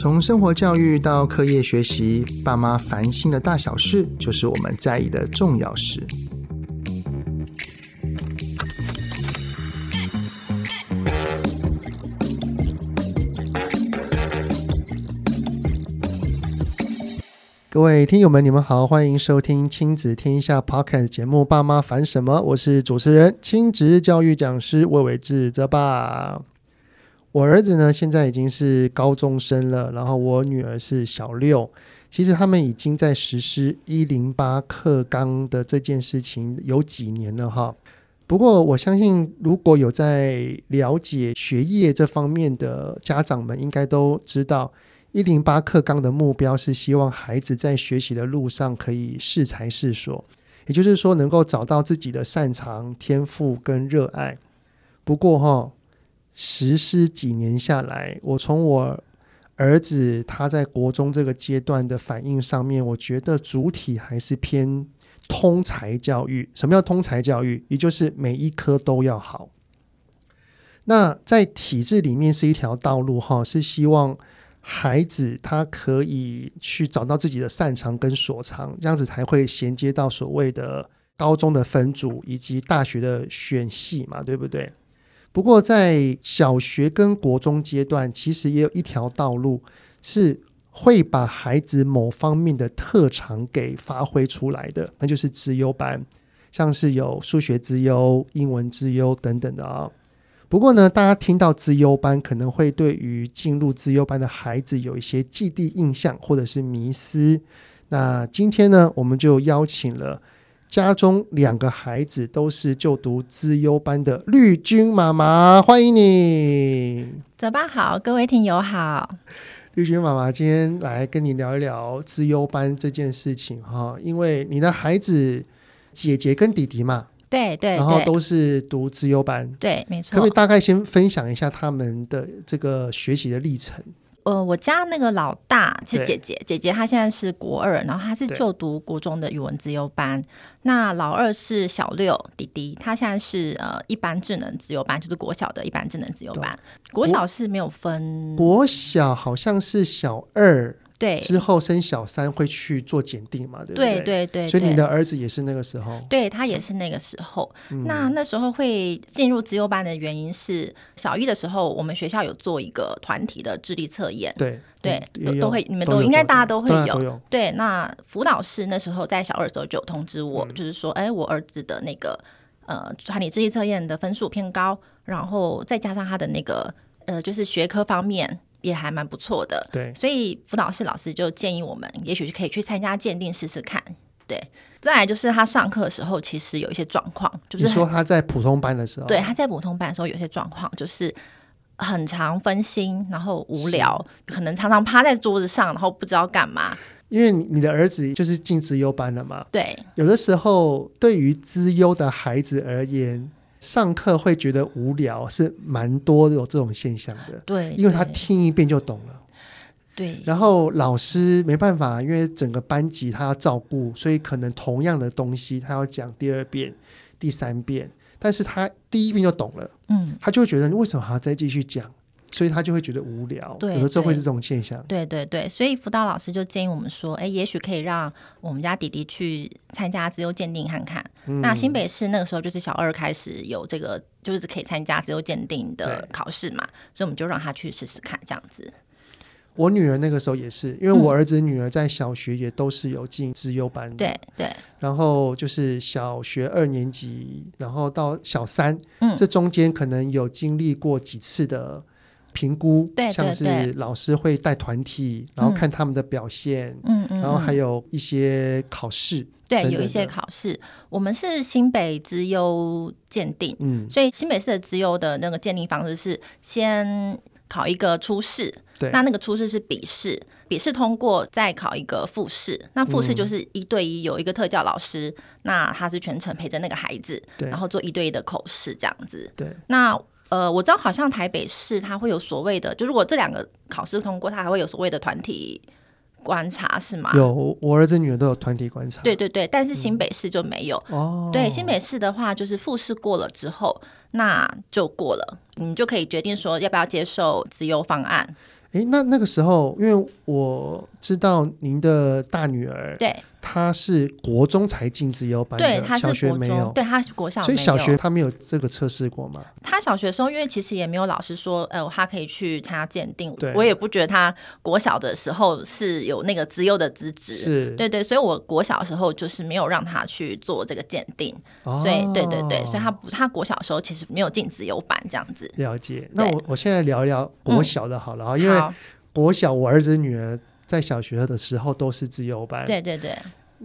从生活教育到课业学习，爸妈烦心的大小事，就是我们在意的重要事。各位听友们，你们好，欢迎收听亲子天下 Podcast 节目《爸妈烦什么》，我是主持人、亲子教育讲师魏玮志泽爸。我儿子呢，现在已经是高中生了，然后我女儿是小六。其实他们已经在实施一零八课纲的这件事情有几年了哈。不过我相信，如果有在了解学业这方面的家长们，应该都知道。一零八课纲的目标是希望孩子在学习的路上可以适才适所，也就是说能够找到自己的擅长、天赋跟热爱。不过哈，实施几年下来，我从我儿子他在国中这个阶段的反应上面，我觉得主体还是偏通才教育。什么叫通才教育？也就是每一科都要好。那在体制里面是一条道路哈，是希望。孩子他可以去找到自己的擅长跟所长，这样子才会衔接到所谓的高中的分组以及大学的选系嘛，对不对？不过在小学跟国中阶段，其实也有一条道路是会把孩子某方面的特长给发挥出来的，那就是资优班，像是有数学资优、英文资优等等的啊、不过呢，大家听到资优班，可能会对于进入资优班的孩子有一些既定印象或者是迷思。那今天呢，我们就邀请了家中两个孩子都是就读资优班的绿军妈妈，欢迎你。早爸好，各位听友好。绿军妈妈今天来跟你聊一聊资优班这件事情哈，因为你的孩子姐姐跟弟弟嘛。对对，然后都是读资优班，对，没错。可不可以大概先分享一下他们的这个学习的历程？呃，我家那个老大是姐姐，姐姐她现在是国二，然后她是就读国中的语文资优班。那老二是小六，弟弟他现在是呃一般智能资优班，就是国小的一般智能资优班。国小是没有分，国小好像是小二。对，之后生小三会去做检定嘛？对不对？对对对，所以你的儿子也是那个时候？对，他也是那个时候。嗯、那那时候会进入资优班的原因是，小一的时候我们学校有做一个团体的智力测验。对对，都都会，你们都，都应该大家都会有。对，有对，那辅导室那时候在小二的时候就有通知我，嗯、就是说，哎，我儿子的那个呃团体智力测验的分数偏高，然后再加上他的那个呃就是学科方面。也还蛮不错的，对，所以辅导室老师就建议我们，也许可以去参加鉴定试试看。对，再来就是他上课的时候，其实有一些状况，就是说他在普通班的时候，对，他在普通班的时候有些状况，就是很常分心，然后无聊，可能常常趴在桌子上，然后不知道干嘛。因为你的儿子就是进资优班了嘛，对，有的时候对于资优的孩子而言。上课会觉得无聊，是蛮多有这种现象的。对，因为他听一遍就懂了。对。然后老师没办法，因为整个班级他要照顾，所以可能同样的东西他要讲第二遍、第三遍，但是他第一遍就懂了。嗯。他就会觉得，你为什么还要再继续讲？所以他就会觉得无聊，对，有的时候会是这种现象。对对对，所以辅导老师就建议我们说，哎，也许可以让我们家弟弟去参加资优鉴定看看。嗯、那新北市那个时候就是小二开始有这个，就是可以参加资优鉴定的考试嘛，所以我们就让他去试试看这样子。我女儿那个时候也是，因为我儿子女儿在小学也都是有进资优班的，对、嗯、对。然后就是小学二年级，然后到小三，嗯，这中间可能有经历过几次的。评估，对对对，像是老师会带团体，然后看他们的表现，嗯嗯，然后还有一些考试，对，有一些考试。我们是新北资优鉴定，嗯，所以新北市的资优的那个鉴定方式是先考一个初试，对，那那个初试是笔试，笔试通过再考一个复试，那复试就是一对一，有一个特教老师，嗯、那他是全程陪着那个孩子，然后做一对一的口试这样子，对，那。呃，我知道好像台北市它会有所谓的，就如果这两个考试通过，它还会有所谓的团体观察是吗？有，我儿子女儿都有团体观察。对对对，但是新北市就没有。嗯、哦，对，新北市的话，就是复试过了之后，那就过了，你就可以决定说要不要接受自由方案。诶，那那个时候，因为我知道您的大女儿，对。他是国中才进资优班的，对，他是国中，小学没有，对，他是国小，所以小学他没有这个测试过吗？他小学的时候，因为其实也没有老师说，呃，他可以去参加鉴定，我也不觉得他国小的时候是有那个资优的资质，是，对对，所以我国小的时候就是没有让他去做这个鉴定，哦、所以对对对，所以他不，他国小的时候其实没有进资优班这样子。了解，那我我现在聊一聊国小的好了啊、嗯，因为国小我儿子女儿在小学的时候都是自优班，对对对。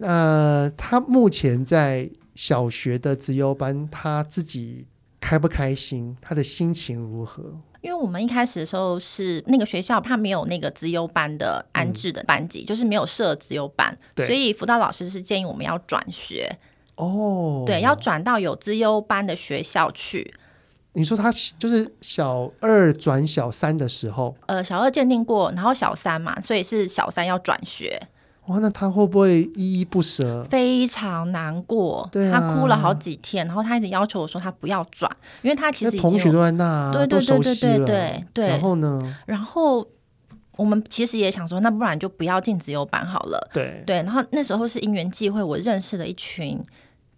呃，他目前在小学的资优班，他自己开不开心？他的心情如何？因为我们一开始的时候是那个学校，他没有那个资优班的安置的班级，嗯、就是没有设资优班，所以辅导老师是建议我们要转学。哦，对，要转到有资优班的学校去。你说他就是小二转小三的时候，呃，小二鉴定过，然后小三嘛，所以是小三要转学。哇，那他会不会依依不舍？非常难过，对啊，他哭了好几天，然后他一直要求我说他不要转，因为他其实同学都在那，对对对对对对对。然后呢？然后我们其实也想说，那不然就不要进自由班好了。对对。然后那时候是因缘际会，我认识了一群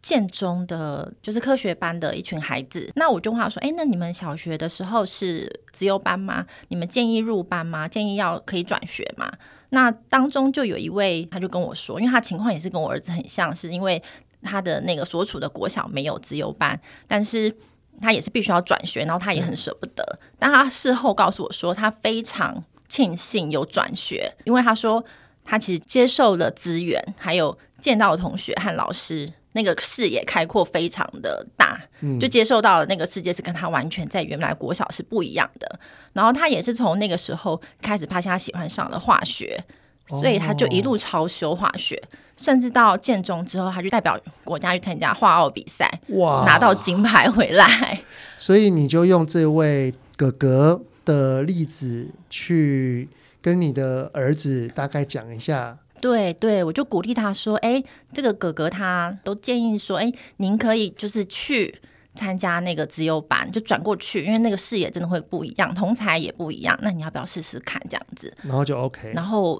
建中的，就是科学班的一群孩子。那我就问他说：“哎，那你们小学的时候是资优班吗？你们建议入班吗？建议要可以转学吗？”那当中就有一位，他就跟我说，因为他情况也是跟我儿子很像，是因为他的那个所处的国小没有资优班，但是他也是必须要转学，然后他也很舍不得。但他事后告诉我说，他非常庆幸有转学，因为他说他其实接受了资源，还有见到的同学和老师。那个视野开阔非常的大，就接受到了那个世界是跟他完全在原来国小是不一样的。然后他也是从那个时候开始发现他喜欢上了化学，所以他就一路超修化学，甚至到建中之后，他就代表国家去参加化奥比赛，哇，拿到金牌回来。所以你就用这位哥哥的例子去跟你的儿子大概讲一下。对对，我就鼓励他说：“哎，这个哥哥他都建议说，哎，您可以就是去参加那个自由班，就转过去，因为那个视野真的会不一样，同才也不一样。那你要不要试试看这样子？然后就 OK。然后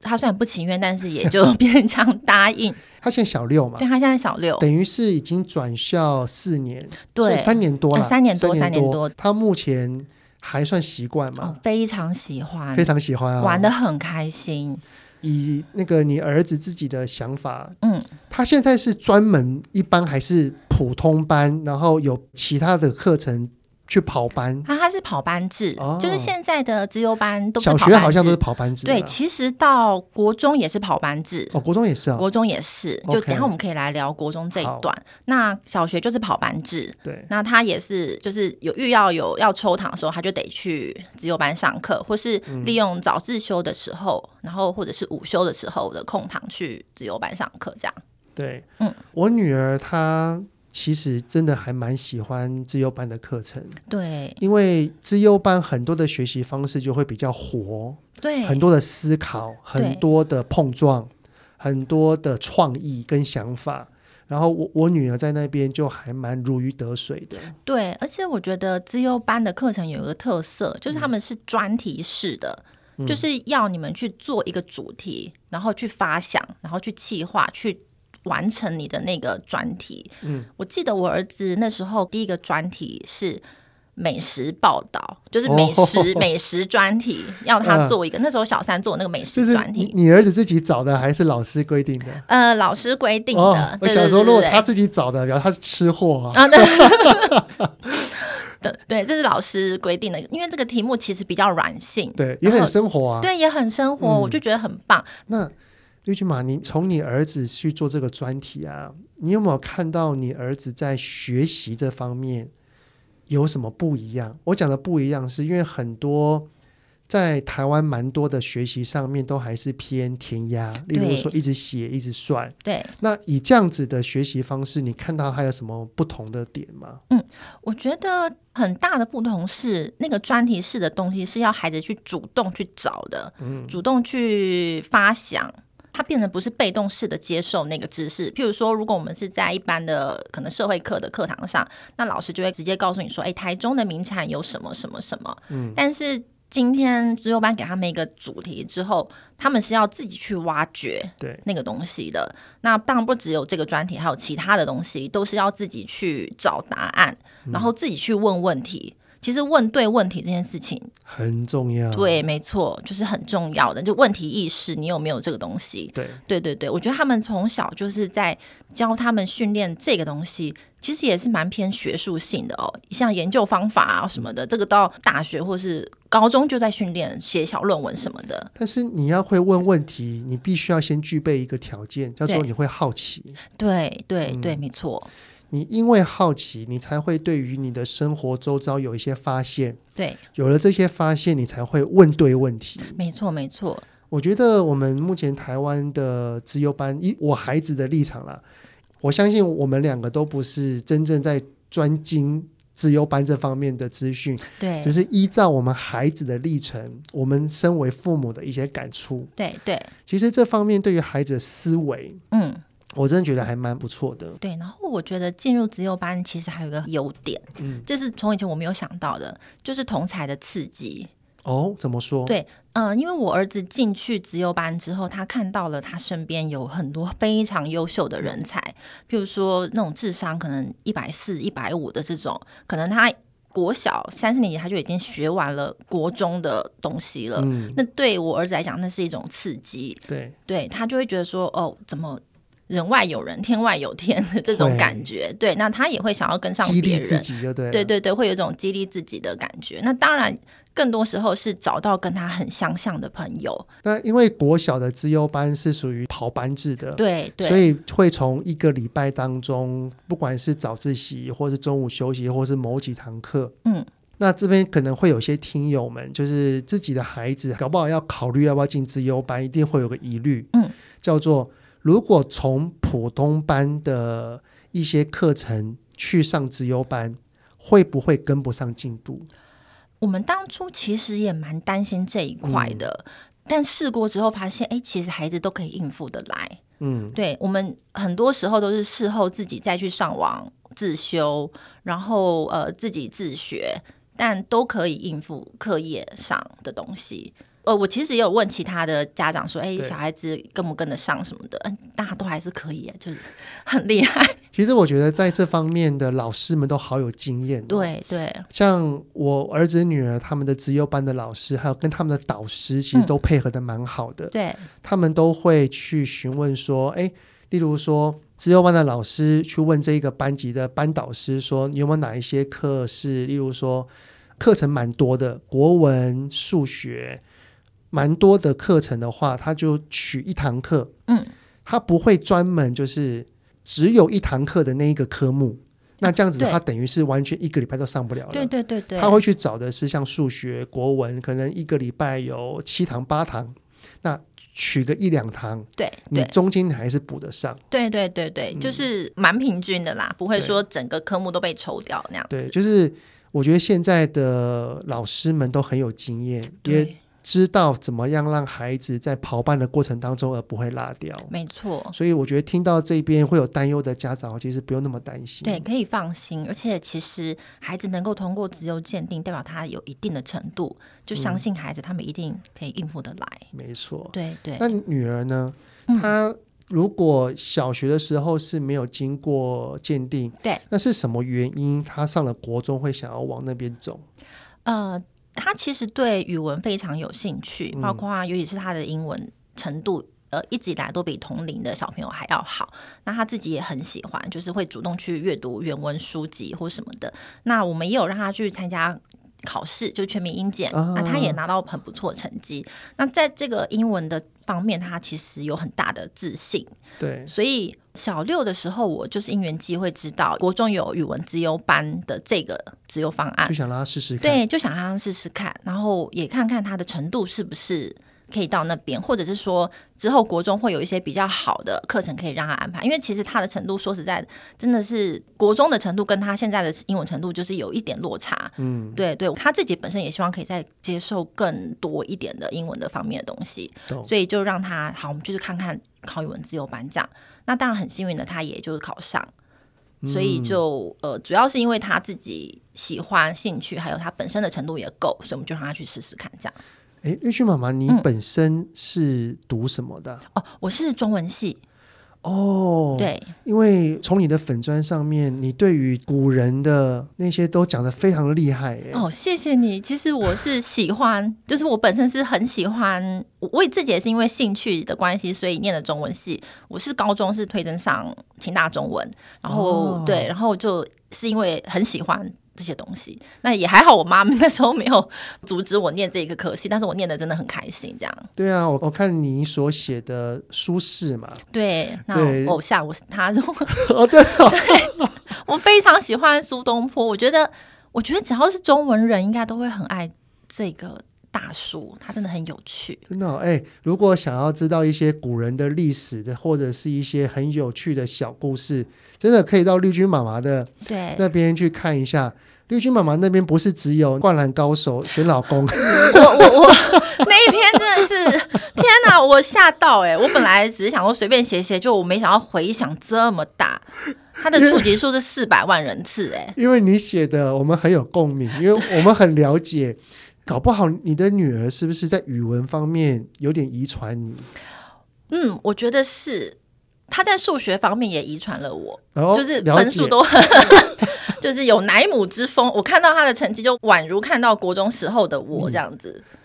他虽然不情愿，但是也就 勉强答应。他现在小六嘛？对，他现在小六，等于是已经转校四年，对，三年多了，呃、三年多，三年多。他目前还算习惯吗？哦、非常喜欢，非常喜欢玩的很开心。”以那个你儿子自己的想法，嗯，他现在是专门一班还是普通班？然后有其他的课程？去跑班，他、啊、他是跑班制，哦，就是现在的资优班都是小学好像都是跑班制。对，其实到国中也是跑班制。哦，国中也是啊，国中也是。就等下我们可以来聊国中这一段。那小学就是跑班制，对。那他也是，就是有遇要有要抽堂的时候，他就得去资优班上课，或是利用早自修的时候，嗯、然后或者是午休的时候的空堂去资优班上课，这样。对，嗯，我女儿她。其实真的还蛮喜欢资优班的课程，对，因为资优班很多的学习方式就会比较活，对，很多的思考，很多的碰撞，很多的创意跟想法。然后我我女儿在那边就还蛮如鱼得水的，对，而且我觉得资优班的课程有一个特色，就是他们是专题式的，嗯，就是要你们去做一个主题，然后去发想，然后去企划，去。完成你的那个专题。嗯，我记得我儿子那时候第一个专题是美食报道，就是美食、哦、美食专题，要他做一个、呃。那时候小三做那个美食专题，你儿子自己找的还是老师规定的？呃，老师规定的。哦、我想说，如果他自己找的，然后他是吃货啊。啊，对，对对，这是老师规定的，因为这个题目其实比较软性，对，也很生活啊，对，也很生活，嗯、我就觉得很棒。那。绿军马，你从你儿子去做这个专题啊，你有没有看到你儿子在学习这方面有什么不一样？我讲的不一样，是因为很多在台湾蛮多的学习上面都还是偏填鸭，例如说一直写一直算。对，那以这样子的学习方式，你看到还有什么不同的点吗？嗯，我觉得很大的不同是那个专题式的东西是要孩子去主动去找的，嗯，主动去发想。它变得不是被动式的接受那个知识，譬如说，如果我们是在一般的可能社会课的课堂上，那老师就会直接告诉你说：“哎，台中的名产有什么什么什么。”嗯，但是今天资优班给他们一个主题之后，他们是要自己去挖掘对那个东西的。那当然不只有这个专题，还有其他的东西，都是要自己去找答案，然后自己去问问题。其实问对问题这件事情很重要，对，没错，就是很重要的。就问题意识，你有没有这个东西？对，对，对，对。我觉得他们从小就是在教他们训练这个东西，其实也是蛮偏学术性的哦。像研究方法啊什么的，这个到大学或是高中就在训练写小论文什么的。但是你要会问问题，你必须要先具备一个条件，叫做你会好奇。对，对，对，对，没错。你因为好奇，你才会对于你的生活周遭有一些发现。对，有了这些发现，你才会问对问题。没错，没错。我觉得我们目前台湾的资优班，以我孩子的立场啦，我相信我们两个都不是真正在专精资优班这方面的资讯。对，只是依照我们孩子的历程，我们身为父母的一些感触。对对，其实这方面对于孩子的思维，嗯。我真的觉得还蛮不错的。对，然后我觉得进入资优班其实还有一个优点，嗯，这是从以前我没有想到的，就是同才的刺激。哦，怎么说？对，嗯、呃，因为我儿子进去资优班之后，他看到了他身边有很多非常优秀的人才，譬如说那种智商可能一百四、一百五的这种，可能他国小三四年级他就已经学完了国中的东西了。嗯，那对我儿子来讲，那是一种刺激。对，对他就会觉得说，哦，怎么？人外有人，天外有天的这种感觉，对，那他也会想要跟上别人，激励自己就对，对对对，会有一种激励自己的感觉。那当然，更多时候是找到跟他很相像的朋友。那因为国小的资优班是属于跑班制的，对对，所以会从一个礼拜当中，不管是早自习，或是中午休息，或是某几堂课，嗯，那这边可能会有些听友们，就是自己的孩子搞不好要考虑要不要进资优班，一定会有个疑虑，嗯，叫做。如果从普通班的一些课程去上直优班，会不会跟不上进度？我们当初其实也蛮担心这一块的，嗯、但试过之后发现，哎，其实孩子都可以应付得来。嗯，对，我们很多时候都是事后自己再去上网自修，然后呃自己自学，但都可以应付课业上的东西。呃，我其实也有问其他的家长说，哎，小孩子跟不跟得上什么的，嗯，大家都还是可以，就是 很厉害。其实我觉得在这方面的老师们都好有经验哦。对对，像我儿子女儿他们的资优班的老师，还有跟他们的导师，其实都配合的蛮好的。嗯，对，他们都会去询问说，哎，例如说资优班的老师去问这一个班级的班导师说，你有没有哪一些课是，例如说课程蛮多的，国文、数学。蛮多的课程的话，他就取一堂课，嗯，他不会专门就是只有一堂课的那一个科目，那这样子他等于是完全一个礼拜都上不了了。对对对对，他会去找的是像数学、国文，可能一个礼拜有七堂八堂，那取个一两堂，对，你中间还是补得上。对对对对，嗯，就是蛮平均的啦，不会说整个科目都被抽掉那样子。对，就是我觉得现在的老师们都很有经验，也。知道怎么样让孩子在跑班的过程当中而不会落掉，没错。所以我觉得听到这边会有担忧的家长，其实不用那么担心，对，可以放心。而且其实孩子能够通过自由鉴定，代表他有一定的程度，就相信孩子他们一定可以应付得来。嗯、没错，对对。那女儿呢？她如果小学的时候是没有经过鉴定，对，那是什么原因？她上了国中会想要往那边走？呃。他其实对语文非常有兴趣，包括尤其是他的英文程度，嗯、呃，一直以来都比同龄的小朋友还要好。那他自己也很喜欢，就是会主动去阅读原文书籍或什么的。那我们也有让他去参加考试，就全民英检，那、啊、他也拿到很不错的成绩。那在这个英文的方面，他其实有很大的自信。对，所以小六的时候，我就是因缘机会知道国中有语文资优班的这个资优方案，就想让他试试看。对，就想让他试试看，然后也看看他的程度是不是。可以到那边，或者是说之后国中会有一些比较好的课程可以让他安排，因为其实他的程度说实在的，真的是国中的程度跟他现在的英文程度就是有一点落差。嗯，对对，他自己本身也希望可以再接受更多一点的英文的方面的东西，所以就让他好，我们就是看看考语文自由班这样。那当然很幸运的，他也就是考上，所以就呃，主要是因为他自己喜欢、兴趣，还有他本身的程度也够，所以我们就让他去试试看这样。哎，绿君妈妈，你本身是读什么的？嗯、哦，我是中文系。哦，对，因为从你的粉砖上面，你对于古人的那些都讲得非常的厉害。哦，谢谢你。其实我是喜欢，就是我本身是很喜欢，我自己也是因为兴趣的关系，所以念的中文系。我是高中是推甄上清大中文，然后、哦、对，然后就是因为很喜欢。这些东西，那也还好，我妈妈那时候没有阻止我念这一个科系，但是我念的真的很开心。这样，对啊，我我看你所写的苏轼嘛，对，那偶像我是他，哦，对，我非常喜欢苏东坡，我觉得，我觉得只要是中文人，应该都会很爱这个大叔，他真的很有趣，真的。哎，如果想要知道一些古人的历史的，或者是一些很有趣的小故事。真的可以到绿军妈妈的对那边去看一下。绿军妈妈那边不是只有灌篮高手 选老公，我我我那一篇真的是天哪，我吓到哎、欸！我本来只是想说随便写写，就我没想到回响这么大，它的触及数是四百万人次哎、欸！因为你写的我们很有共鸣，因为我们很了解，搞不好你的女儿是不是在语文方面有点遗传你？嗯，我觉得是。他在数学方面也遗传了我，哦、就是分数都很，就是有奶母之风。我看到他的成绩，就宛如看到国中时候的我这样子。嗯、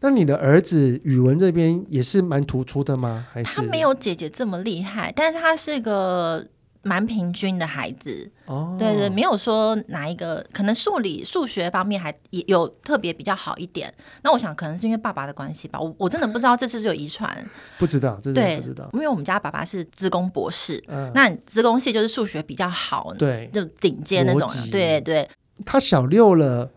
那你的儿子语文这边也是蛮突出的吗？还是他没有姐姐这么厉害，但是他是个。蛮平均的孩子，哦，对对，没有说哪一个，可能数理、数学方面还也有特别比较好一点。那我想可能是因为爸爸的关系吧，我我真的不知道这是不是有遗传，不知道，这对不知道，因为我们家爸爸是资工博士，嗯，那资工系就是数学比较好，对，就顶尖那种，对对。他小六了，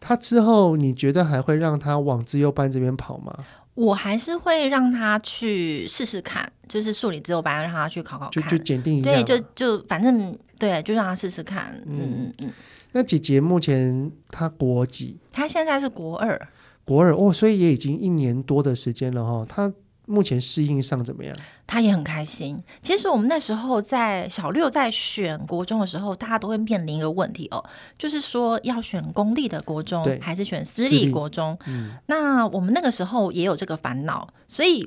他之后你觉得还会让他往自优班这边跑吗？我还是会让他去试试看，就是数理自由班让他去考考看，就就检定一下，对，就就反正对，就让他试试看。嗯嗯嗯。那姐姐目前她国几？她现在是国二。国二哦，所以也已经一年多的时间了哈。她。目前适应上怎么样？他也很开心。其实我们那时候在小六在选国中的时候，大家都会面临一个问题哦，就是说要选公立的国中还是选私立国中？嗯，那我们那个时候也有这个烦恼，所以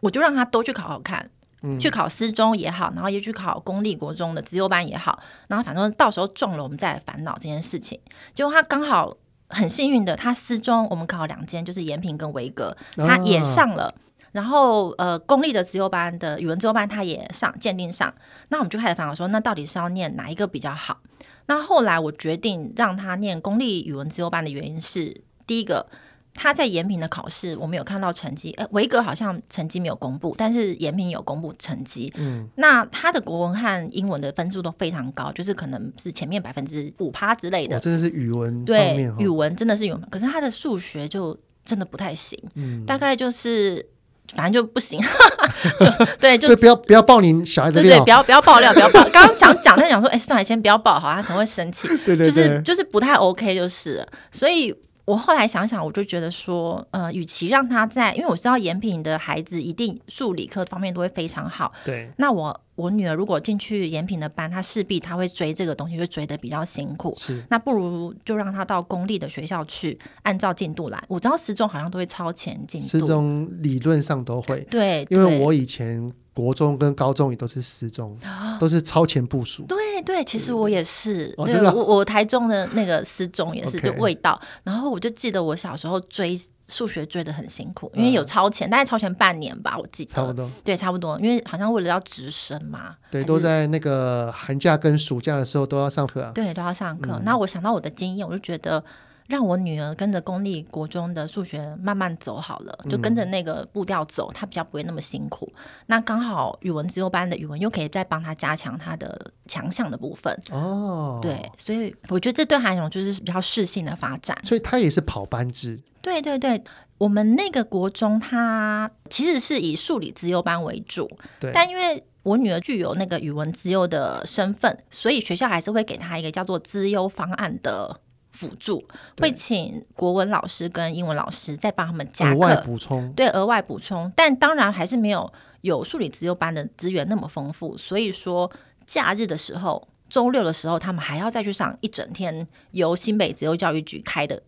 我就让他都去考考看，嗯，去考私中也好，然后也去考公立国中的资优班也好，然后反正到时候中了，我们再来烦恼这件事情。结果他刚好很幸运的，他私中我们考两间，就是延平跟维格，他也上了。啊然后，呃，公立的自由班的语文自由班，他也上鉴定上。那我们就开始烦恼说，那到底是要念哪一个比较好？那后来我决定让他念公立语文自由班的原因是，第一个，他在延平的考试我们有看到成绩，呃，维格好像成绩没有公布，但是延平有公布成绩。嗯，那他的国文和英文的分数都非常高，就是可能是前面百分之五趴之类的。真的是语文对，语文真的是语文，可是他的数学就真的不太行，嗯，大概就是。反正就不行，就对，就不要不要爆你小孩的料，对对，不要不要爆料，不要爆。刚刚想讲，但想说，哎，算了，先不要爆，好，他可能会生气。对对对，就是就是不太 OK，就是，所以。我后来想想，我就觉得说，呃，与其让他在，因为我知道延平的孩子一定数理科方面都会非常好。对。那我我女儿如果进去延平的班，她势必她会追这个东西，会追得比较辛苦。是。那不如就让她到公立的学校去，按照进度来。我知道私中好像都会超前进度。私中理论上都会。对。因为我以前。国中跟高中也都是私中，都是超前部署。对对，其实我也是，对，我我台中的那个私中也是，就味道。Okay. 然后我就记得我小时候追数学追的很辛苦，因为有超前，大概超前半年吧，我记得。差不多。对，差不多，因为好像为了要直升嘛。对，都在那个寒假跟暑假的时候都要上课啊。对，都要上课。嗯。那我想到我的经验，我就觉得。让我女儿跟着公立国中的数学慢慢走好了，就跟着那个步调走，她比较不会那么辛苦。嗯、那刚好语文资优班的语文又可以再帮她加强她的强项的部分哦。对，所以我觉得这对她来讲就是比较适性的发展。所以她也是跑班制。对对对，我们那个国中它其实是以数理资优班为主，对，但因为我女儿具有那个语文资优的身份，所以学校还是会给她一个叫做资优方案的。辅助会请国文老师跟英文老师再帮他们加课，补充，对，额外补充，但当然还是没有有数理资优班的资源那么丰富。所以说，假日的时候，周六的时候，他们还要再去上一整天由新北资优教育局开的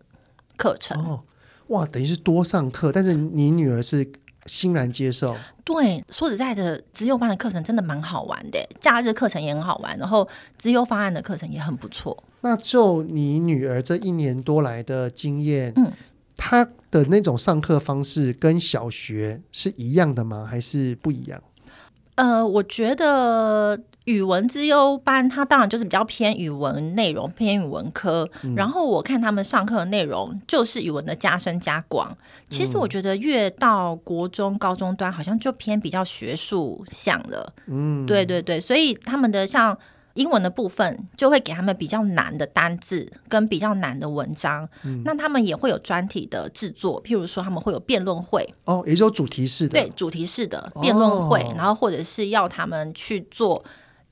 课程。哦，哇，等于是多上课，但是你女儿是欣然接受。对，说实在的，资优班的课程真的蛮好玩的，假日课程也很好玩，然后资优方案的课程也很不错。那就你女儿这一年多来的经验，嗯，她的那种上课方式跟小学是一样的吗？还是不一样？呃，我觉得语文资优班，它当然就是比较偏语文内容，偏语文科。嗯、然后我看他们上课的内容就是语文的加深加广。其实我觉得越到国中、高中端，好像就偏比较学术向了。嗯，对对对，所以他们的像。英文的部分就会给他们比较难的单字跟比较难的文章，嗯、那他们也会有专题的制作，譬如说他们会有辩论会。哦，也就主题式的，对，主题式的辩论会，哦、然后或者是要他们去做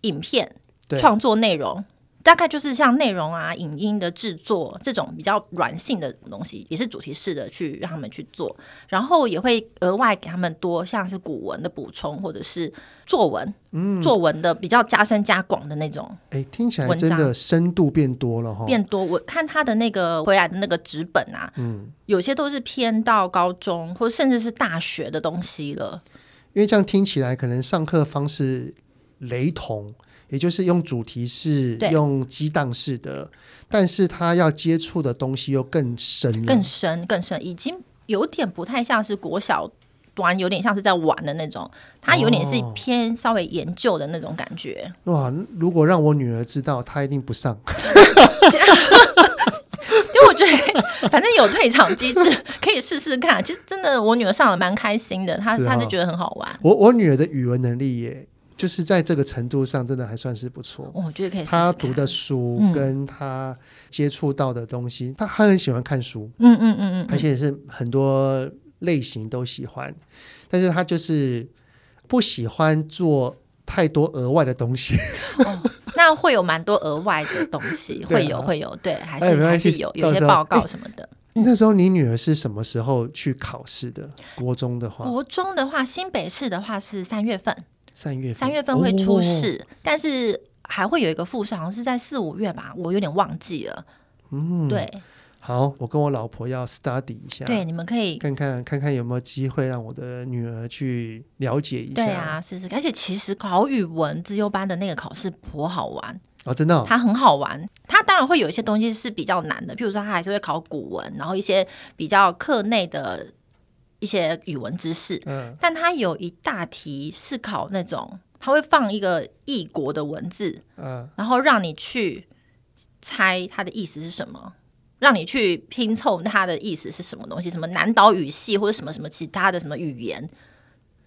影片创作内容。大概就是像内容啊、影音的制作这种比较软性的东西，也是主题式的去让他们去做，然后也会额外给他们多像是古文的补充，或者是作文，嗯，作文的比较加深加广的那种。哎，听起来真的深度变多了哈，变多。我看他的那个回来的那个纸本啊，嗯，有些都是偏到高中或甚至是大学的东西了。因为这样听起来可能上课方式雷同。也就是用主题式、用激荡式的，但是他要接触的东西又更深、更深、更深，已经有点不太像是国小端，有点像是在玩的那种，他有点是偏稍微研究的那种感觉。哦、哇！如果让我女儿知道，她一定不上。因为我觉得反正有退场机制，可以试试看。其实真的，我女儿上的蛮开心的，她她就觉得很好玩。我我女儿的语文能力也。就是在这个程度上，真的还算是不错。我觉得可以试试。他读的书跟他接触到的东西，嗯、他他很喜欢看书，嗯嗯嗯嗯，而且是很多类型都喜欢。但是他就是不喜欢做太多额外的东西。哦、那会有蛮多额外的东西，会有会有，对，还是还是有有些报告什么的。那时候你女儿是什么时候去考试的？国中的话，国中的话，新北市的话是三月份。三月份，三月份会出试，哦、但是还会有一个复试，好像是在四五月吧，我有点忘记了。嗯，对。好，我跟我老婆要 study 一下。对，你们可以看看看看有没有机会让我的女儿去了解一下。对啊，试试。而且其实考语文资优班的那个考试颇好玩哦，真的、哦，它很好玩。它当然会有一些东西是比较难的，譬如说它还是会考古文，然后一些比较课内的。一些语文知识，嗯，但它有一大题是考那种，它会放一个异国的文字，嗯，然后让你去猜它的意思是什么，让你去拼凑它的意思是什么东西，什么南岛语系或者什么什么其他的什么语言，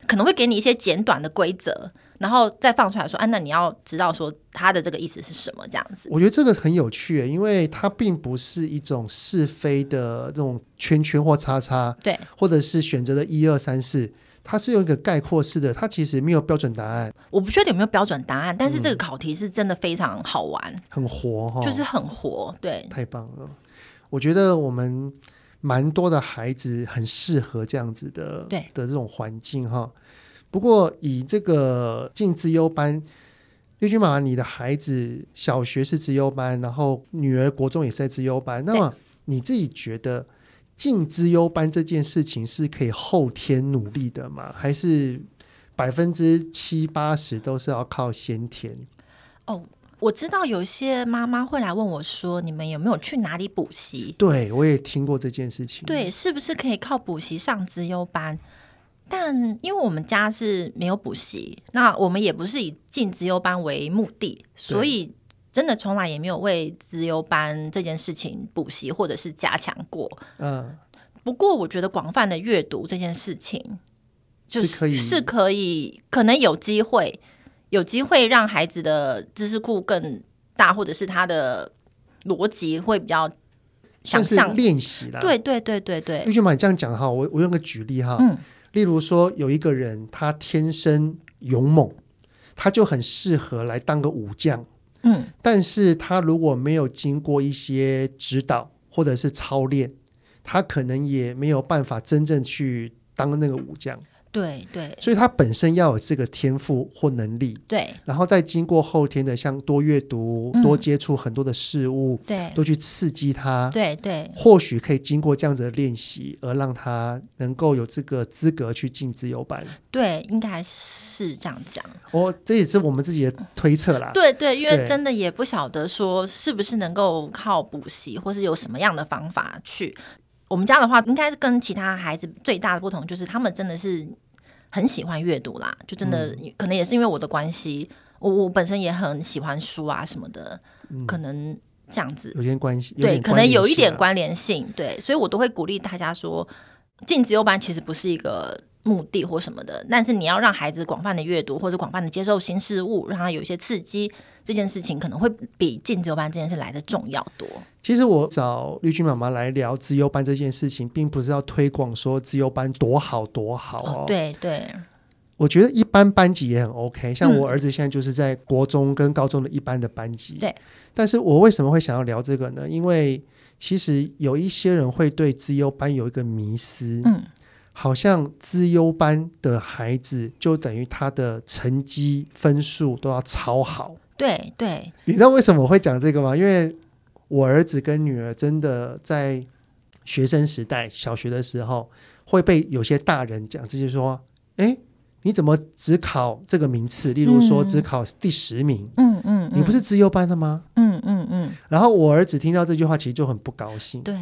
可能会给你一些简短的规则。然后再放出来说，啊，那你要知道说他的这个意思是什么这样子。我觉得这个很有趣，因为它并不是一种是非的这种圈圈或叉叉，对，或者是选择的一二三四，它是用一个概括式的，它其实没有标准答案。我不确定有没有标准答案，但是这个考题是真的非常好玩，嗯、很活哈，就是很活，对，太棒了。我觉得我们蛮多的孩子很适合这样子的，对的这种环境哈。不过，以这个进资优班，绿军妈妈，你的孩子小学是资优班，然后女儿国中也是在资优班。那么你自己觉得进资优班这件事情是可以后天努力的吗？还是百分之七八十都是要靠先天？哦，我知道有些妈妈会来问我说：“你们有没有去哪里补习？”对，我也听过这件事情。对，是不是可以靠补习上资优班？但因为我们家是没有补习，那我们也不是以进资优班为目的，所以真的从来也没有为资优班这件事情补习或者是加强过。嗯，不过我觉得广泛的阅读这件事情，就是可以是可以，可能有机会，有机会让孩子的知识库更大，或者是他的逻辑会比较想象练习啦。对对对对对，玉君妈，你这样讲哈，我我用个举例哈，嗯，例如说有一个人他天生勇猛，他就很适合来当个武将。嗯，但是他如果没有经过一些指导或者是操练，他可能也没有办法真正去当那个武将。对对，所以他本身要有这个天赋或能力，对，然后再经过后天的像多阅读、嗯、多接触很多的事物，对，多去刺激他，对对，或许可以经过这样子的练习，而让他能够有这个资格去进自由班。对，应该是这样讲。哦，这也是我们自己的推测啦。对对，因为真的也不晓得说是不是能够靠补习，或是有什么样的方法去。我们家的话，应该跟其他孩子最大的不同就是，他们真的是很喜欢阅读啦。就真的、嗯、可能也是因为我的关系，我我本身也很喜欢书啊什么的，嗯、可能这样子有点关系。对，可能有一点关联性。对，所以我都会鼓励大家说，进自由班其实不是一个目的或什么的，但是你要让孩子广泛的阅读或者广泛的接受新事物，让他有一些刺激。这件事情可能会比进资优班这件事来的重要多。其实我找绿君妈妈来聊资优班这件事情，并不是要推广说资优班多好多好哦。对对，我觉得一般班级也很 OK。像我儿子现在就是在国中跟高中的一般的班级。对。但是我为什么会想要聊这个呢？因为其实有一些人会对资优班有一个迷思，嗯，好像资优班的孩子就等于他的成绩分数都要超好。对对，你知道为什么我会讲这个吗？因为我儿子跟女儿真的在学生时代，小学的时候会被有些大人讲，就是说，哎，你怎么只考这个名次？例如说，只考第十名，嗯嗯，你不是资优班的吗？嗯嗯嗯。然后我儿子听到这句话，其实就很不高兴。对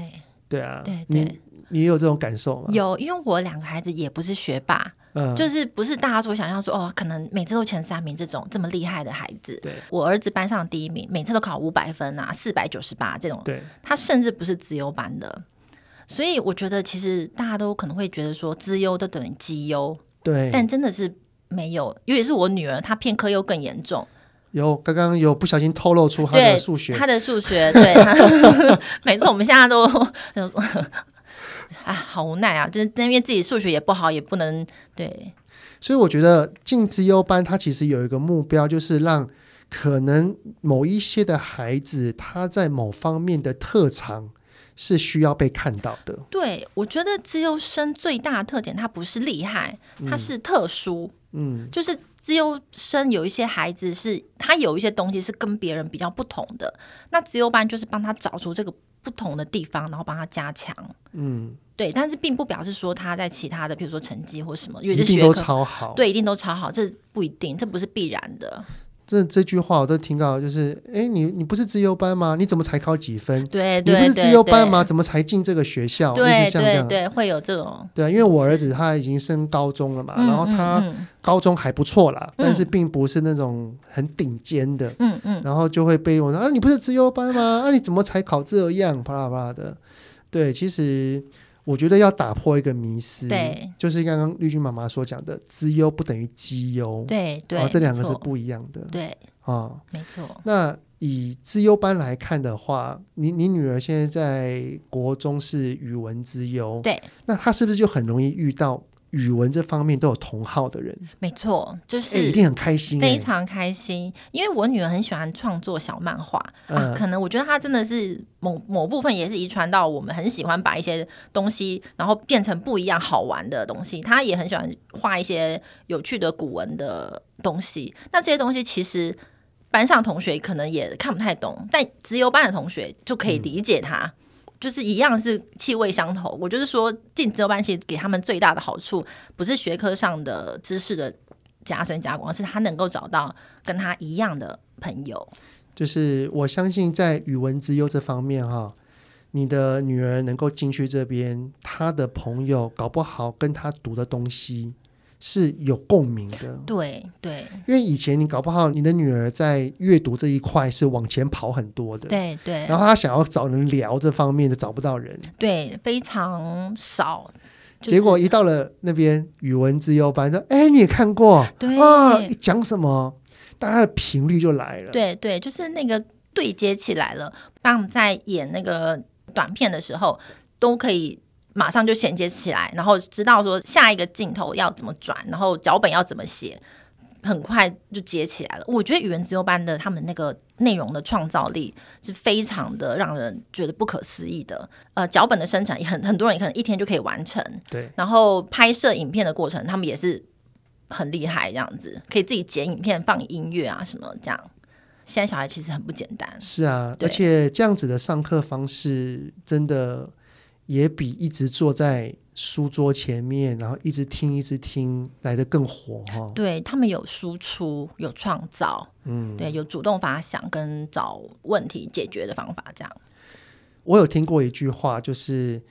对啊，对对，你你也有这种感受吗？有，因为我两个孩子也不是学霸。嗯、就是不是大家所想象说哦，可能每次都前三名这种这么厉害的孩子。对，我儿子班上第一名，每次都考五百分啊，四百九十八这种。对，他甚至不是资优班的，所以我觉得其实大家都可能会觉得说资优都等于绩优。对，但真的是没有，尤其是我女儿，她偏科又更严重。有刚刚有不小心透露出他的数学，他的数学对，没错，我们现在都。啊，好无奈啊！就是因为自己数学也不好，也不能对。所以我觉得进资优班，它其实有一个目标，就是让可能某一些的孩子，他在某方面的特长是需要被看到的。对，我觉得资优生最大的特点，他不是厉害，他是特殊。嗯，就是资优生有一些孩子是，他有一些东西是跟别人比较不同的。那资优班就是帮他找出这个。不同的地方，然后帮他加强。嗯，对，但是并不表示说他在其他的，比如说成绩或什么，因为是学科都超好，对，一定都超好，这不一定，这不是必然的。这这句话我都听到，就是，哎，你你不是自优班吗？你怎么才考几分？对，对，你不是自优班吗？怎么才进这个学校？对对对，会有这种。对，因为我儿子他已经升高中了嘛，嗯、然后他高中还不错啦，嗯、但是并不是那种很顶尖的。嗯嗯，然后就会被我说啊，你不是自优班吗？啊，你怎么才考这样？啪啦啪啦的。对，其实。我觉得要打破一个迷思，对，就是刚刚绿军妈妈所讲的，资优不等于绩优，对对、哦，这两个是不一样的，对。啊，哦、没错。那以资优班来看的话，你你女儿现在在国中是语文资优，对，那她是不是就很容易遇到？语文这方面都有同好的人，没错，就是一定很开心，非常开心。因为我女儿很喜欢创作小漫画啊，可能我觉得她真的是某某部分也是遗传到我们，很喜欢把一些东西然后变成不一样好玩的东西。她也很喜欢画一些有趣的古文的东西。那这些东西其实班上同学可能也看不太懂，但资优班的同学就可以理解她。嗯就是一样是气味相投，我就是说进资优班其实给他们最大的好处，不是学科上的知识的加深加广，而是他能够找到跟他一样的朋友。就是我相信在语文资优这方面哈，你的女儿能够进去这边，她的朋友搞不好跟她读的东西是有共鸣的。对对，因为以前你搞不好你的女儿在阅读这一块是往前跑很多的。对对。然后她想要找人聊这方面的，找不到人。对，非常少。结果一到了那边语文自优班，说：“哎，你也看过？对啊，你讲什么？大家的频率就来了。”对对，就是那个对接起来了。当我们在演那个短片的时候，都可以马上就衔接起来，然后知道说下一个镜头要怎么转，然后脚本要怎么写。很快就接起来了。我觉得语文资优班的他们那个内容的创造力是非常的让人觉得不可思议的。呃，脚本的生产也很很多人可能一天就可以完成。对。然后拍摄影片的过程，他们也是很厉害，这样子可以自己剪影片、放音乐啊什么这样。现在小孩其实很不简单。是啊，而且这样子的上课方式真的也比一直坐在。书桌前面，然后一直听，一直听，来得更火哈、哦。对，他们有输出，有创造，嗯，对，有主动发想跟找问题解决的方法，这样。我有听过一句话，就是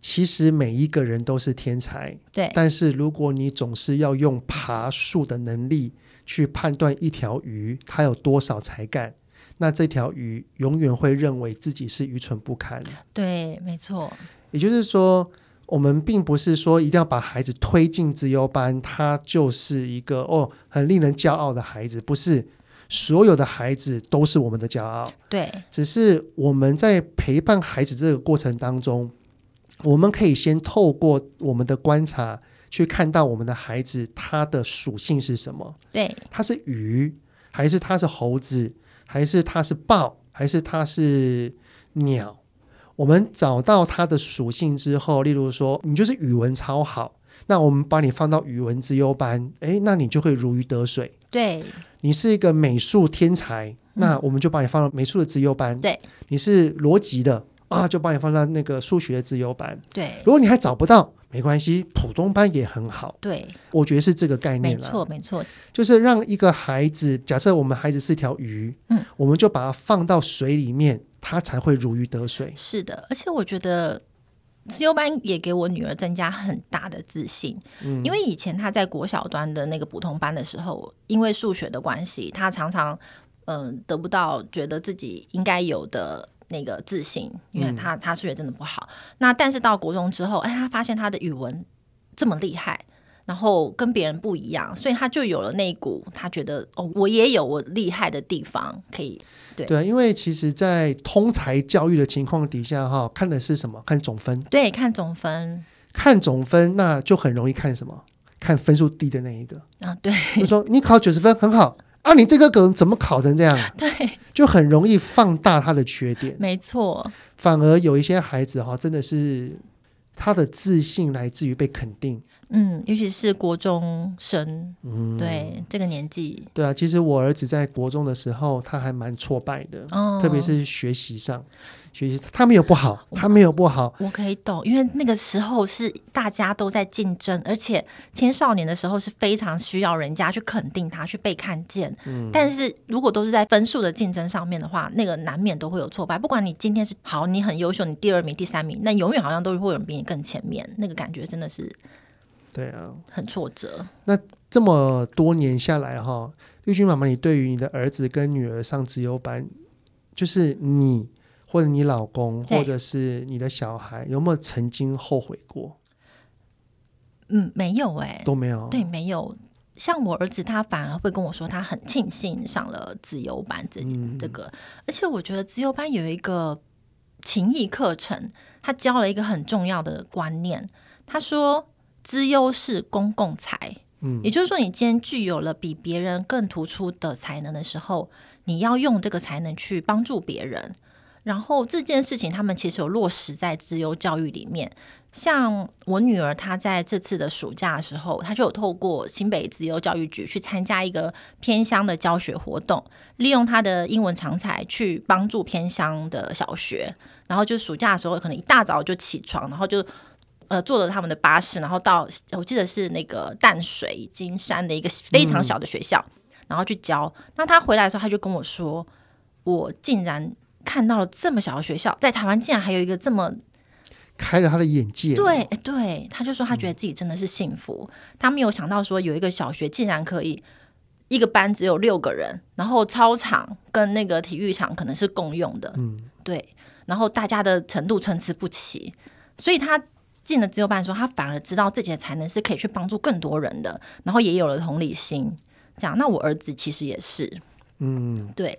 其实每一个人都是天才，对。但是如果你总是要用爬树的能力去判断一条鱼它有多少才干，那这条鱼永远会认为自己是愚蠢不堪。对，没错。也就是说。我们并不是说一定要把孩子推进资优班，他就是一个哦很令人骄傲的孩子。不是所有的孩子都是我们的骄傲，对。只是我们在陪伴孩子这个过程当中，我们可以先透过我们的观察，去看到我们的孩子他的属性是什么。对，他是鱼，还是他是猴子，还是它是豹，还是它是鸟？我们找到它的属性之后，例如说你就是语文超好，那我们把你放到语文之优班，诶，那你就会如鱼得水。对，你是一个美术天才，那我们就把你放到美术的资优班。对，你是逻辑的啊，就把你放到那个数学的资优班。对，如果你还找不到，没关系，普通班也很好。对，我觉得是这个概念了。没错，没错，就是让一个孩子，假设我们孩子是条鱼，嗯，我们就把它放到水里面。他才会如鱼得水。是的，而且我觉得自由班也给我女儿增加很大的自信。嗯，因为以前她在国小端的那个普通班的时候，因为数学的关系，她常常嗯、呃、得不到觉得自己应该有的那个自信，因为他他数学真的不好。那但是到国中之后，哎，他发现他的语文这么厉害。然后跟别人不一样，所以他就有了那一股，他觉得哦，我也有我厉害的地方，可以对对，因为其实，在通才教育的情况底下，哈，看的是什么？看总分。对，看总分。看总分，那就很容易看什么？看分数低的那一个啊。对，就说你考九十分很好啊，你这个梗怎么考成这样？对，就很容易放大他的缺点。没错。反而有一些孩子哈，真的是他的自信来自于被肯定。嗯，尤其是国中生，嗯，对这个年纪，对啊，其实我儿子在国中的时候，他还蛮挫败的，哦，特别是学习上，学习他没有不好，他没有不好，我可以懂，因为那个时候是大家都在竞争，而且青少年的时候是非常需要人家去肯定他，去被看见。嗯，但是如果都是在分数的竞争上面的话，那个难免都会有挫败。不管你今天是好，你很优秀，你第二名、第三名，那永远好像都会有人比你更前面，那个感觉真的是。对啊，很挫折。那这么多年下来哈，绿军妈妈，你对于你的儿子跟女儿上资优班，就是你或者你老公或者是你的小孩，有没有曾经后悔过？嗯，没有哎、欸，都没有。对，没有。像我儿子，他反而会跟我说，他很庆幸上了资优班这这个。嗯、而且我觉得资优班有一个情谊课程，他教了一个很重要的观念。他说。资优是公共财，嗯，也就是说，你今天具有了比别人更突出的才能的时候，你要用这个才能去帮助别人。然后这件事情，他们其实有落实在资优教育里面。像我女儿，她在这次的暑假的时候，她就有透过新北资优教育局去参加一个偏乡的教学活动，利用她的英文常才去帮助偏乡的小学。然后就暑假的时候，可能一大早就起床，然后就。呃，坐着他们的巴士，然后到我记得是那个淡水金山的一个非常小的学校，嗯、然后去教。那她回来的时候，她就跟我说：“我竟然看到了这么小的学校，在台湾竟然还有一个这么开了他的眼界。对，对，他就说他觉得自己真的是幸福，嗯、他没有想到说有一个小学竟然可以一个班只有六个人，然后操场跟那个体育场可能是共用的，嗯，对，然后大家的程度参差不齐，所以他进了只有班的时候，他反而知道自己的才能是可以去帮助更多人的，然后也有了同理心。这样，那我儿子其实也是，嗯，对。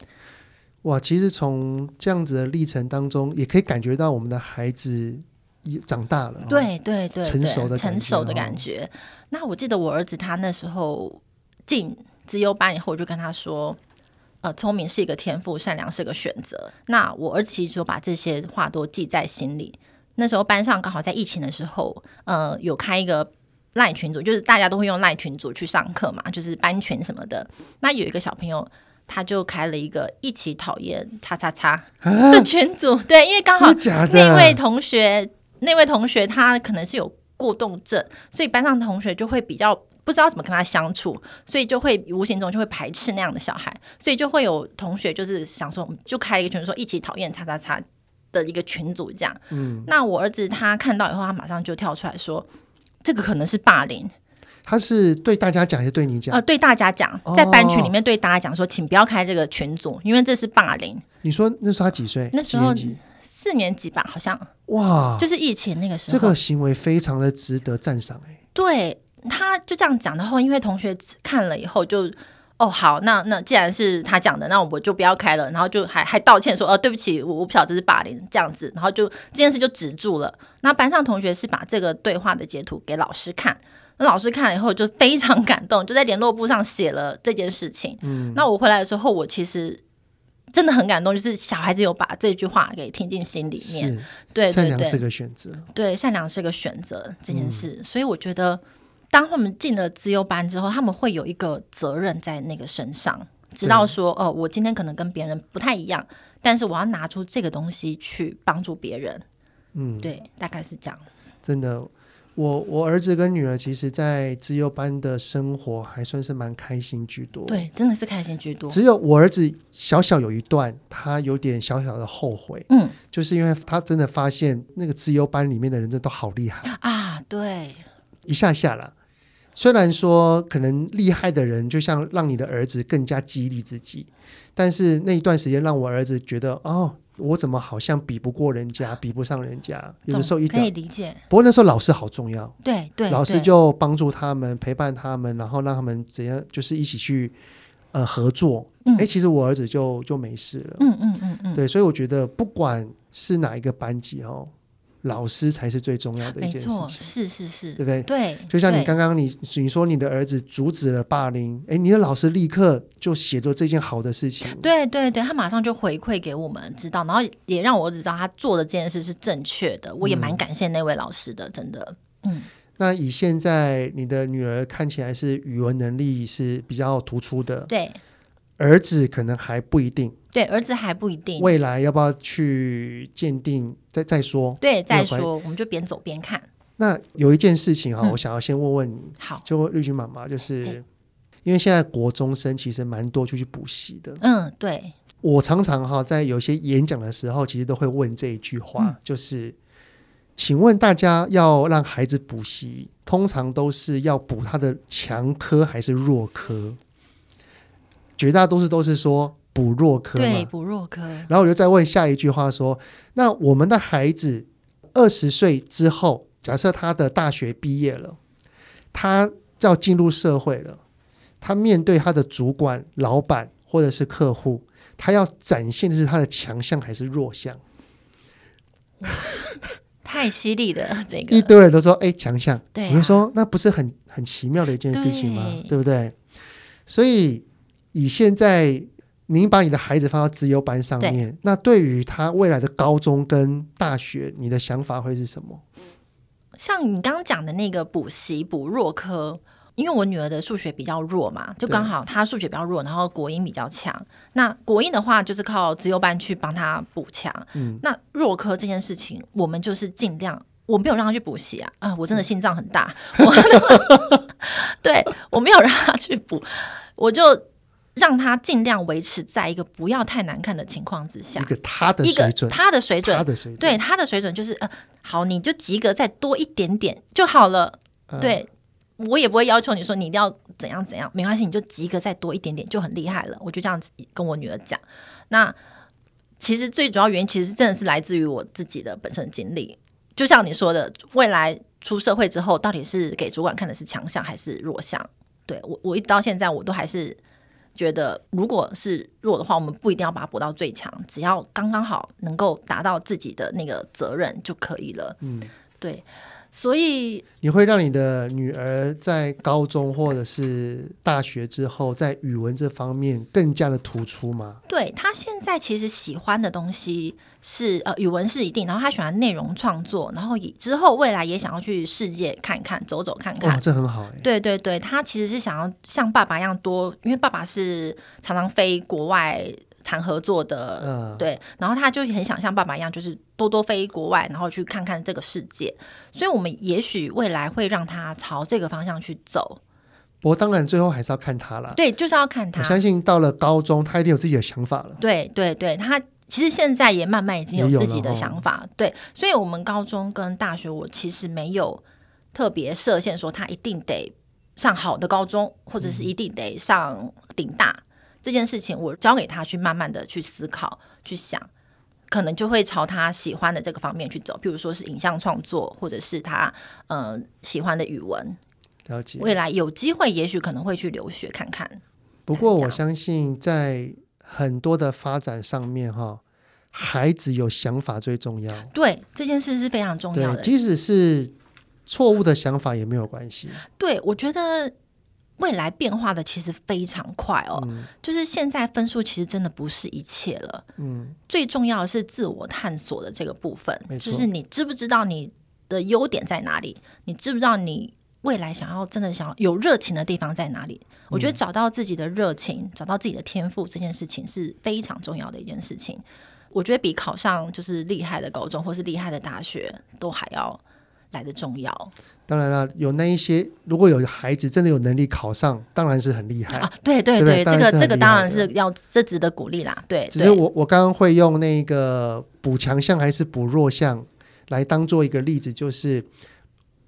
哇，其实从这样子的历程当中，也可以感觉到我们的孩子也长大了，对对对，成熟的成熟的感觉。那我记得我儿子他那时候进资优班以后，我就跟他说：“呃，聪明是一个天赋，善良是个选择。”那我儿子其实就把这些话都记在心里。那时候班上刚好在疫情的时候，呃，有开一个赖群组，就是大家都会用赖群组去上课嘛，就是班群什么的。那有一个小朋友。他就开了一个一起讨厌叉叉叉的群组，啊、对，因为刚好那位同学，那位同学他可能是有过动症，所以班上的同学就会比较不知道怎么跟他相处，所以就会无形中就会排斥那样的小孩，所以就会有同学就是想说，就开了一个群组说一起讨厌叉叉叉的一个群组这样。嗯，那我儿子他看到以后，他马上就跳出来说，这个可能是霸凌。他是对大家讲还是对你讲？呃，对大家讲，在班群里面对大家讲说，请不要开这个群组，因为这是霸凌。你说那时候他几岁？那时候四年级吧，好像。哇，就是疫情那个时候。这个行为非常的值得赞赏哎。对，他就这样讲，然后因为同学看了以后就，哦，好，那那既然是他讲的，那我就不要开了，然后就还还道歉说，哦，对不起，我我不晓得这是霸凌这样子，然后就这件事就止住了。那班上同学是把这个对话的截图给老师看。那老师看了以后就非常感动，就在联络簿上写了这件事情。嗯，那我回来的时候，我其实真的很感动，就是小孩子有把这句话给听进心里面。对，对，对，善良是个选择。对，善良是个选择这件事。嗯，所以我觉得，当他们进了资优班之后，他们会有一个责任在那个身上，知道说，哦，我今天可能跟别人不太一样，但是我要拿出这个东西去帮助别人。嗯，对，大概是这样。真的。我我儿子跟女儿其实，在资优班的生活还算是蛮开心居多。对，真的是开心居多。只有我儿子小小有一段，他有点小小的后悔。嗯，就是因为他真的发现那个资优班里面的人真的都好厉害啊。对，一下下了。虽然说可能厉害的人，就像让你的儿子更加激励自己，但是那一段时间让我儿子觉得哦。我怎么好像比不过人家，比不上人家？有的时候一点可以理解。不过那时候老师好重要，对对，老师就帮助他们，陪伴他们，然后让他们怎样，就是一起去呃合作。哎、嗯，其实我儿子就就没事了。嗯嗯嗯嗯，对，所以我觉得不管是哪一个班级哦。老师才是最重要的一件事情，是是是，对不对？对，就像你刚刚你你说你的儿子阻止了霸凌，哎，你的老师立刻就写了这件好的事情，对对对，他马上就回馈给我们知道，然后也让我知道他做的这件事是正确的，我也蛮感谢那位老师的，嗯、真的。嗯，那以现在你的女儿看起来是语文能力是比较突出的，对，儿子可能还不一定。对，儿子还不一定。未来要不要去鉴定？再再说。对，再说，我们就边走边看。那有一件事情哈、哦嗯，我想要先问问你。好，就绿军妈妈，就是因为现在国中生其实蛮多就去补习的。嗯，对。我常常哈在有些演讲的时候，其实都会问这一句话，嗯、就是，请问大家要让孩子补习，通常都是要补他的强科还是弱科？绝大多数都是说。补弱科，对，补弱科。然后我就再问下一句话说：那我们的孩子二十岁之后，假设他的大学毕业了，他要进入社会了，他面对他的主管、老板或者是客户，他要展现的是他的强项还是弱项？太犀利了，这个一堆人都说：哎，强项。对啊，我就说那不是很很奇妙的一件事情吗？对，对不对？所以以现在。您把你的孩子放到资优班上面，那对于他未来的高中跟大学，你的想法会是什么？像你刚刚讲的那个补习补弱科，因为我女儿的数学比较弱嘛，就刚好她数学比较弱，然后国英比较强。那国英的话，就是靠资优班去帮她补强。嗯，那弱科这件事情，我们就是尽量，我没有让她去补习啊。啊，我真的心脏很大，我 对我没有让她去补，我就。让他尽量维持在一个不要太难看的情况之下，一个他的水准，他的水准，他的水准，对他的水准就是呃，好，你就及格再多一点点就好了。嗯、对，我也不会要求你说你一定要怎样怎样，没关系，你就及格再多一点点就很厉害了。我就这样子跟我女儿讲。那其实最主要原因，其实真的是来自于我自己的本身经历。就像你说的，未来出社会之后，到底是给主管看的是强项还是弱项？对我，我一直到现在，我都还是。觉得如果是弱的话，我们不一定要把它补到最强，只要刚刚好能够达到自己的那个责任就可以了。嗯，对。所以你会让你的女儿在高中或者是大学之后，在语文这方面更加的突出吗？对，她现在其实喜欢的东西是呃语文是一定，然后她喜欢内容创作，然后以之后未来也想要去世界看看、走走看看。哇，这很好哎。对对对，她其实是想要像爸爸一样多，因为爸爸是常常飞国外。谈合作的，嗯、对，然后他就很想像爸爸一样，就是多多飞国外，然后去看看这个世界。所以，我们也许未来会让他朝这个方向去走。不过，当然最后还是要看他了。对，就是要看他。我相信到了高中，他一定有自己的想法了。对对对，他其实现在也慢慢已经有自己的想法。对，所以，我们高中跟大学，我其实没有特别设限，说他一定得上好的高中，或者是一定得上顶大。嗯这件事情我交给他去慢慢的去思考、去想，可能就会朝他喜欢的这个方面去走。譬如说是影像创作，或者是他嗯、呃、喜欢的语文。了解。未来有机会，也许可能会去留学看看。不过我相信，在很多的发展上面，哈，孩子有想法最重要。对，这件事是非常重要的。即使是错误的想法也没有关系。对，我觉得。未来变化的其实非常快哦，嗯、就是现在分数其实真的不是一切了。嗯，最重要的是自我探索的这个部分，就是你知不知道你的优点在哪里？你知不知道你未来想要真的想要有热情的地方在哪里？嗯、我觉得找到自己的热情，找到自己的天赋这件事情是非常重要的一件事情。我觉得比考上就是厉害的高中或是厉害的大学都还要来得重要。当然了，有那一些，如果有孩子真的有能力考上，当然是很厉害啊！对对对，对对这个这个当然是要这值得鼓励啦。对，只是我我刚刚会用那个补强项还是补弱项来当做一个例子，就是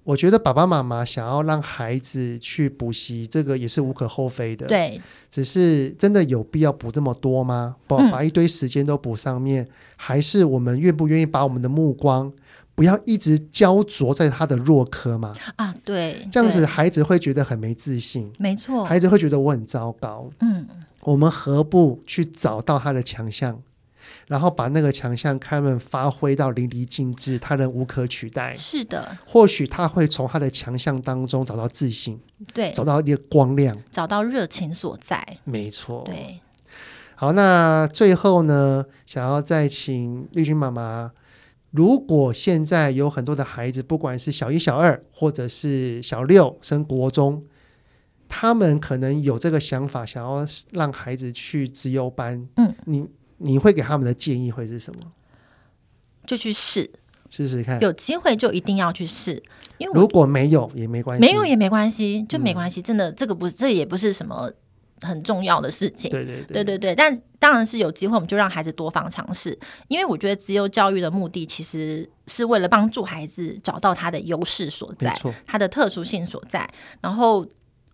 我觉得爸爸妈妈想要让孩子去补习，这个也是无可厚非的。对，只是真的有必要补这么多吗？把把一堆时间都补上面，嗯、还是我们愿不愿意把我们的目光？不要一直焦灼在他的弱科嘛。啊，对，这样子孩子会觉得很没自信，没错，孩子会觉得我很糟糕。嗯，我们何不去找到他的强项，然后把那个强项开门发挥到淋漓尽致，他人无可取代。是的，或许他会从他的强项当中找到自信，对，找到一个光亮，找到热情所在。没错，对。好，那最后呢，想要再请丽君妈妈。如果现在有很多的孩子，不管是小一、小二，或者是小六升国中，他们可能有这个想法，想要让孩子去资优班。嗯，你你会给他们的建议会是什么？就去试试试看，有机会就一定要去试。因为如果没有也没关系，没有也没关系，就没关系。嗯、真的，这个不，这也不是什么。很重要的事情，对对对，对对对，但当然是有机会，我们就让孩子多方尝试，因为我觉得自由教育的目的其实是为了帮助孩子找到他的优势所在，他的特殊性所在。然后，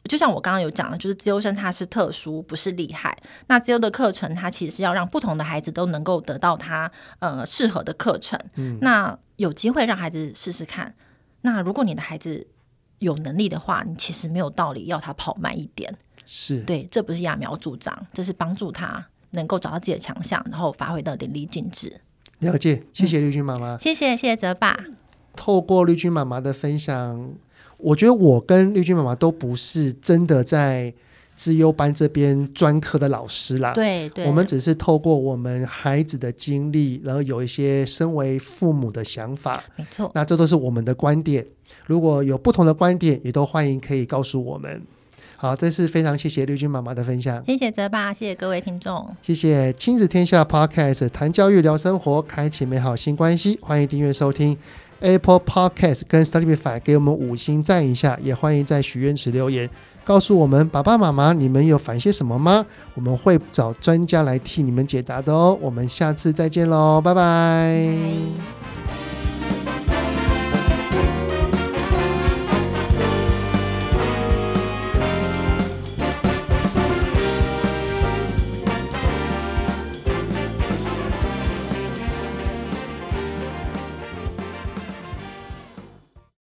就像我刚刚有讲的，就是自优生他是特殊，不是厉害。那自由的课程，它其实是要让不同的孩子都能够得到他呃适合的课程。嗯，那有机会让孩子试试看。那如果你的孩子有能力的话，你其实没有道理要他跑慢一点。是对，这不是揠苗助长，这是帮助他能够找到自己的强项，然后发挥到淋漓尽致。了解，谢谢绿军妈妈，嗯、谢谢谢谢泽爸。透过绿军妈妈的分享，我觉得我跟绿军妈妈都不是真的在资优班这边专科的老师啦。对对，我们只是透过我们孩子的经历，然后有一些身为父母的想法。没错，那这都是我们的观点。如果有不同的观点，也都欢迎可以告诉我们。好，这次非常谢谢绿军妈妈的分享，谢谢泽爸，谢谢各位听众，谢谢亲子天下 Podcast 谈教育聊生活，开启美好新关系，欢迎订阅收听，Apple Podcast 跟 Spotify 给我们五星赞一下，也欢迎在许愿池留言，告诉我们爸爸妈妈你们有烦些什么吗？我们会找专家来替你们解答的哦。我们下次再见喽，拜拜。